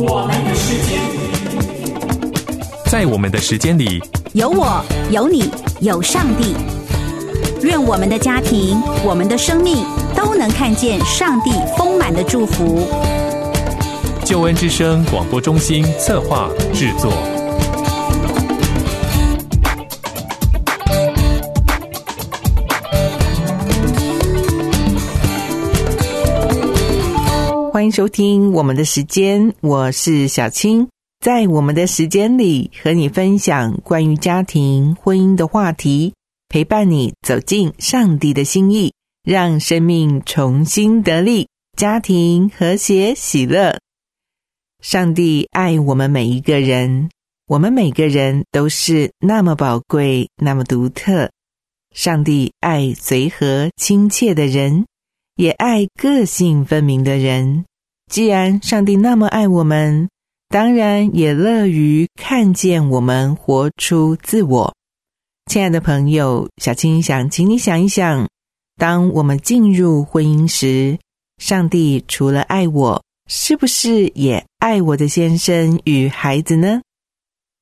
我们的时间，在我们的时间里，有我，有你，有上帝。愿我们的家庭，我们的生命都能看见上帝丰满的祝福。救恩之声广播中心策划制作。欢迎收听我们的时间，我是小青。在我们的时间里，和你分享关于家庭、婚姻的话题，陪伴你走进上帝的心意，让生命重新得力，家庭和谐喜乐。上帝爱我们每一个人，我们每个人都是那么宝贵，那么独特。上帝爱随和亲切的人，也爱个性分明的人。既然上帝那么爱我们，当然也乐于看见我们活出自我。亲爱的朋友，小青想请你想一想：当我们进入婚姻时，上帝除了爱我，是不是也爱我的先生与孩子呢？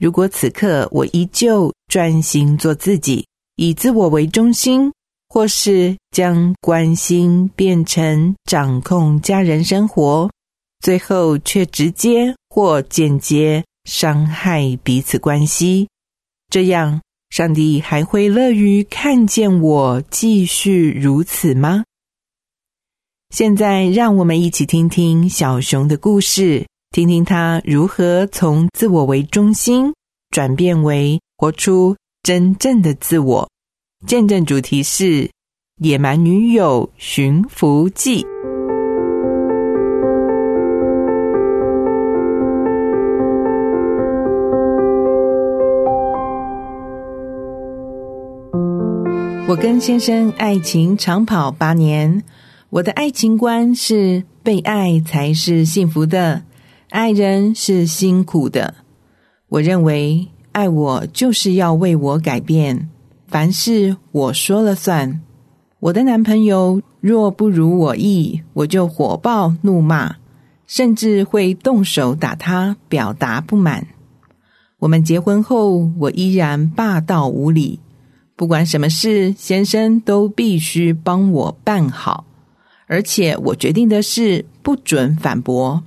如果此刻我依旧专心做自己，以自我为中心。或是将关心变成掌控家人生活，最后却直接或间接伤害彼此关系，这样上帝还会乐于看见我继续如此吗？现在，让我们一起听听小熊的故事，听听他如何从自我为中心转变为活出真正的自我。见证主题是《野蛮女友寻福记》。我跟先生爱情长跑八年，我的爱情观是被爱才是幸福的，爱人是辛苦的。我认为爱我就是要为我改变。凡事我说了算。我的男朋友若不如我意，我就火爆怒骂，甚至会动手打他，表达不满。我们结婚后，我依然霸道无理，不管什么事，先生都必须帮我办好，而且我决定的事不准反驳。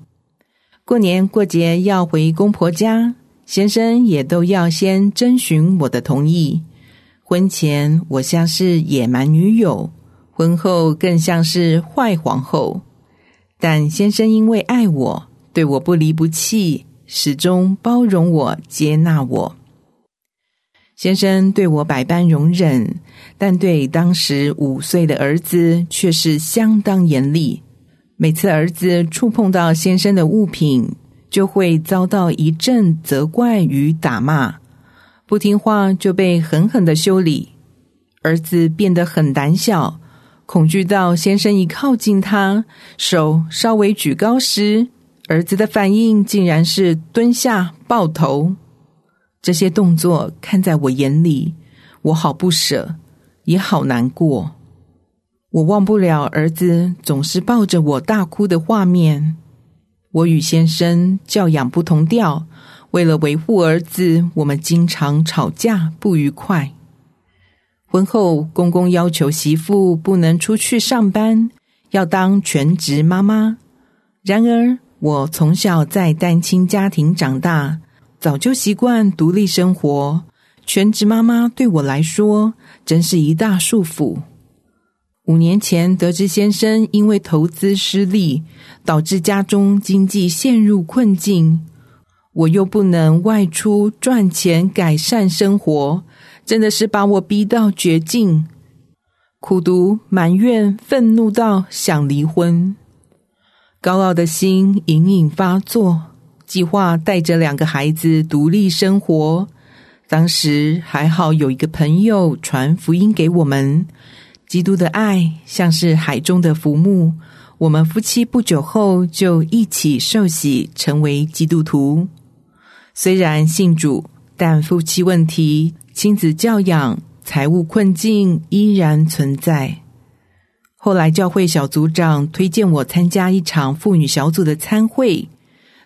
过年过节要回公婆家，先生也都要先征询我的同意。婚前我像是野蛮女友，婚后更像是坏皇后。但先生因为爱我，对我不离不弃，始终包容我、接纳我。先生对我百般容忍，但对当时五岁的儿子却是相当严厉。每次儿子触碰到先生的物品，就会遭到一阵责怪与打骂。不听话就被狠狠的修理，儿子变得很胆小，恐惧到先生一靠近他，手稍微举高时，儿子的反应竟然是蹲下抱头。这些动作看在我眼里，我好不舍，也好难过。我忘不了儿子总是抱着我大哭的画面。我与先生教养不同调。为了维护儿子，我们经常吵架不愉快。婚后，公公要求媳妇不能出去上班，要当全职妈妈。然而，我从小在单亲家庭长大，早就习惯独立生活。全职妈妈对我来说，真是一大束缚。五年前，得知先生因为投资失利，导致家中经济陷入困境。我又不能外出赚钱改善生活，真的是把我逼到绝境。苦读、埋怨、愤怒到想离婚，高傲的心隐隐发作。计划带着两个孩子独立生活。当时还好有一个朋友传福音给我们，基督的爱像是海中的浮木。我们夫妻不久后就一起受洗，成为基督徒。虽然信主，但夫妻问题、亲子教养、财务困境依然存在。后来教会小组长推荐我参加一场妇女小组的参会，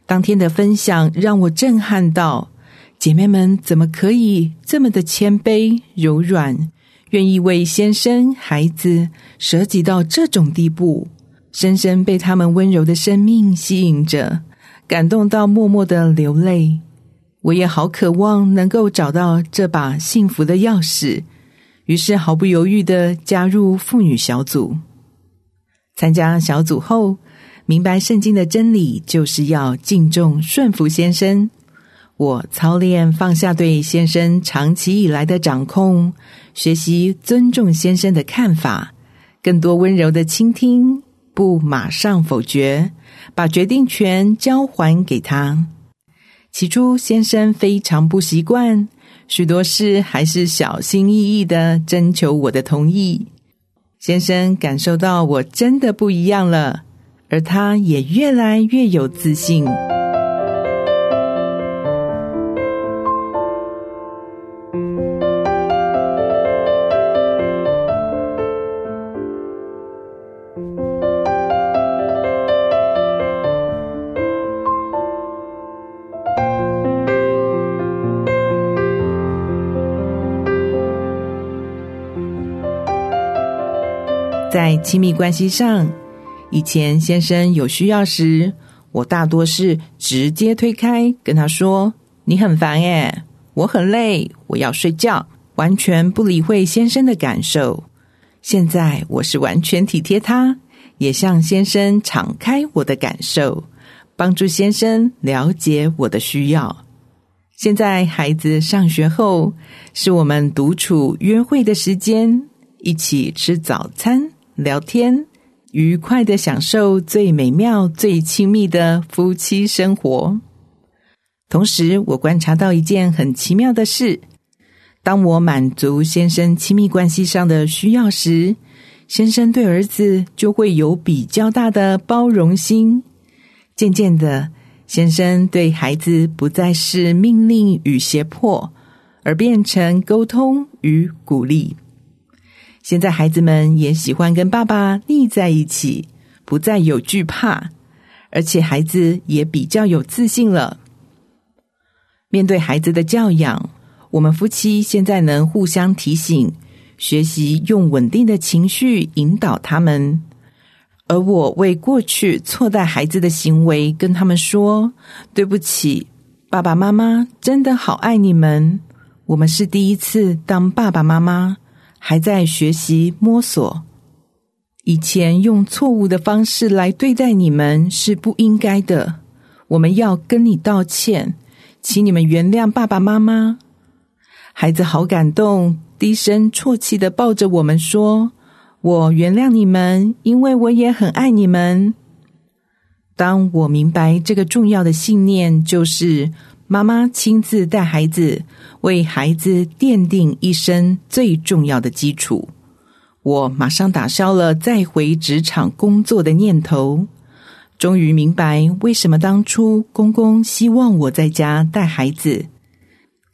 当天的分享让我震撼到，姐妹们怎么可以这么的谦卑柔软，愿意为先生孩子舍己到这种地步，深深被他们温柔的生命吸引着，感动到默默的流泪。我也好渴望能够找到这把幸福的钥匙，于是毫不犹豫的加入妇女小组。参加小组后。明白圣经的真理，就是要敬重顺服先生。我操练放下对先生长期以来的掌控，学习尊重先生的看法，更多温柔的倾听，不马上否决，把决定权交还给他。起初，先生非常不习惯，许多事还是小心翼翼的征求我的同意。先生感受到我真的不一样了。而他也越来越有自信。在亲密关系上。以前先生有需要时，我大多是直接推开，跟他说：“你很烦耶，我很累，我要睡觉。”完全不理会先生的感受。现在我是完全体贴他，也向先生敞开我的感受，帮助先生了解我的需要。现在孩子上学后，是我们独处约会的时间，一起吃早餐，聊天。愉快的享受最美妙、最亲密的夫妻生活。同时，我观察到一件很奇妙的事：当我满足先生亲密关系上的需要时，先生对儿子就会有比较大的包容心。渐渐的，先生对孩子不再是命令与胁迫，而变成沟通与鼓励。现在孩子们也喜欢跟爸爸腻在一起，不再有惧怕，而且孩子也比较有自信了。面对孩子的教养，我们夫妻现在能互相提醒，学习用稳定的情绪引导他们。而我为过去错待孩子的行为跟他们说：“对不起，爸爸妈妈真的好爱你们。我们是第一次当爸爸妈妈。”还在学习摸索，以前用错误的方式来对待你们是不应该的。我们要跟你道歉，请你们原谅爸爸妈妈。孩子好感动，低声啜泣的抱着我们说：“我原谅你们，因为我也很爱你们。”当我明白这个重要的信念，就是。妈妈亲自带孩子，为孩子奠定一生最重要的基础。我马上打消了再回职场工作的念头。终于明白为什么当初公公希望我在家带孩子。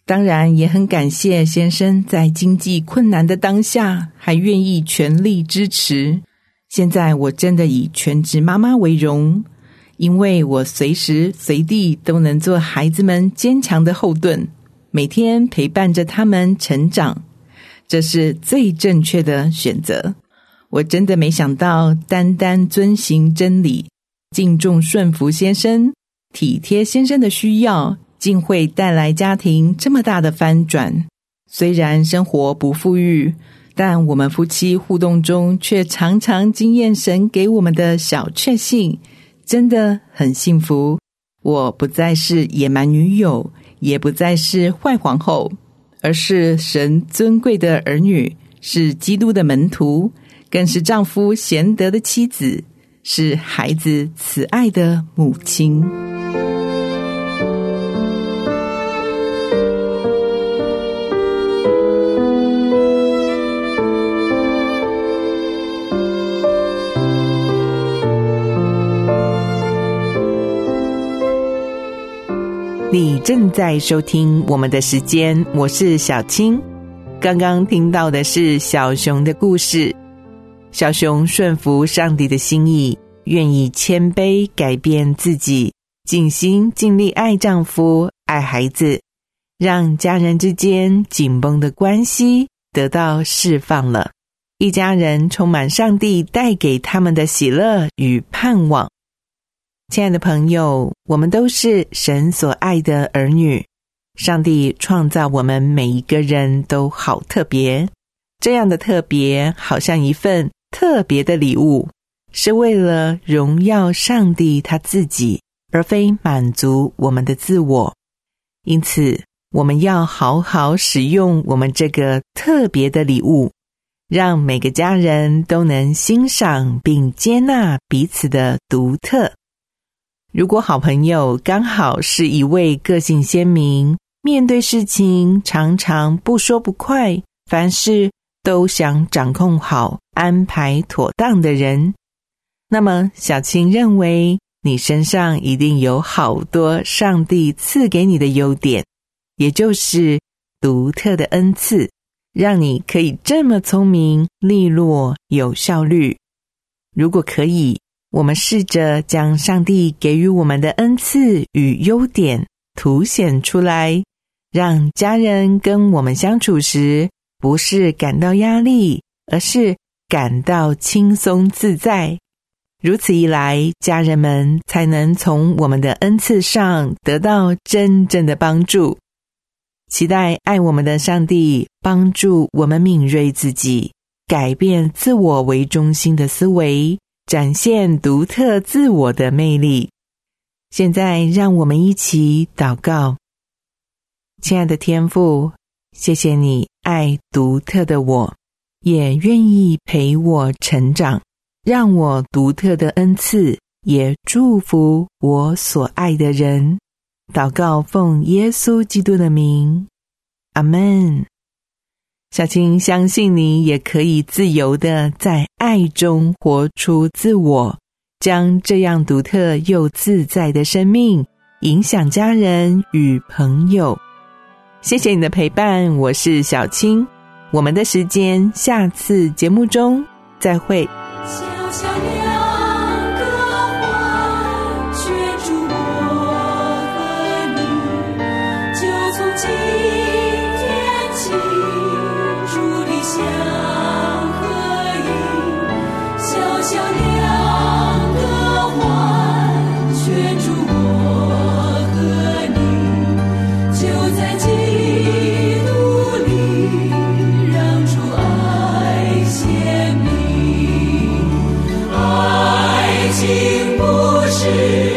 当然，也很感谢先生在经济困难的当下还愿意全力支持。现在我真的以全职妈妈为荣。因为我随时随地都能做孩子们坚强的后盾，每天陪伴着他们成长，这是最正确的选择。我真的没想到，单单遵行真理、敬重顺服先生、体贴先生的需要，竟会带来家庭这么大的翻转。虽然生活不富裕，但我们夫妻互动中却常常惊艳神给我们的小确幸。真的很幸福，我不再是野蛮女友，也不再是坏皇后，而是神尊贵的儿女，是基督的门徒，更是丈夫贤德的妻子，是孩子慈爱的母亲。你正在收听我们的时间，我是小青。刚刚听到的是小熊的故事。小熊顺服上帝的心意，愿意谦卑改变自己，尽心尽力爱丈夫、爱孩子，让家人之间紧绷的关系得到释放了。一家人充满上帝带给他们的喜乐与盼望。亲爱的朋友，我们都是神所爱的儿女。上帝创造我们每一个人都好特别，这样的特别好像一份特别的礼物，是为了荣耀上帝他自己，而非满足我们的自我。因此，我们要好好使用我们这个特别的礼物，让每个家人都能欣赏并接纳彼此的独特。如果好朋友刚好是一位个性鲜明。面对事情常常不说不快，凡事都想掌控好、安排妥当的人，那么小青认为你身上一定有好多上帝赐给你的优点，也就是独特的恩赐，让你可以这么聪明、利落、有效率。如果可以，我们试着将上帝给予我们的恩赐与优点凸显出来。让家人跟我们相处时，不是感到压力，而是感到轻松自在。如此一来，家人们才能从我们的恩赐上得到真正的帮助。期待爱我们的上帝帮助我们敏锐自己，改变自我为中心的思维，展现独特自我的魅力。现在，让我们一起祷告。亲爱的天父，谢谢你爱独特的我，也愿意陪我成长，让我独特的恩赐也祝福我所爱的人。祷告奉耶稣基督的名，阿门。小青相信你也可以自由的在爱中活出自我，将这样独特又自在的生命影响家人与朋友。谢谢你的陪伴，我是小青，我们的时间下次节目中再会。小小是。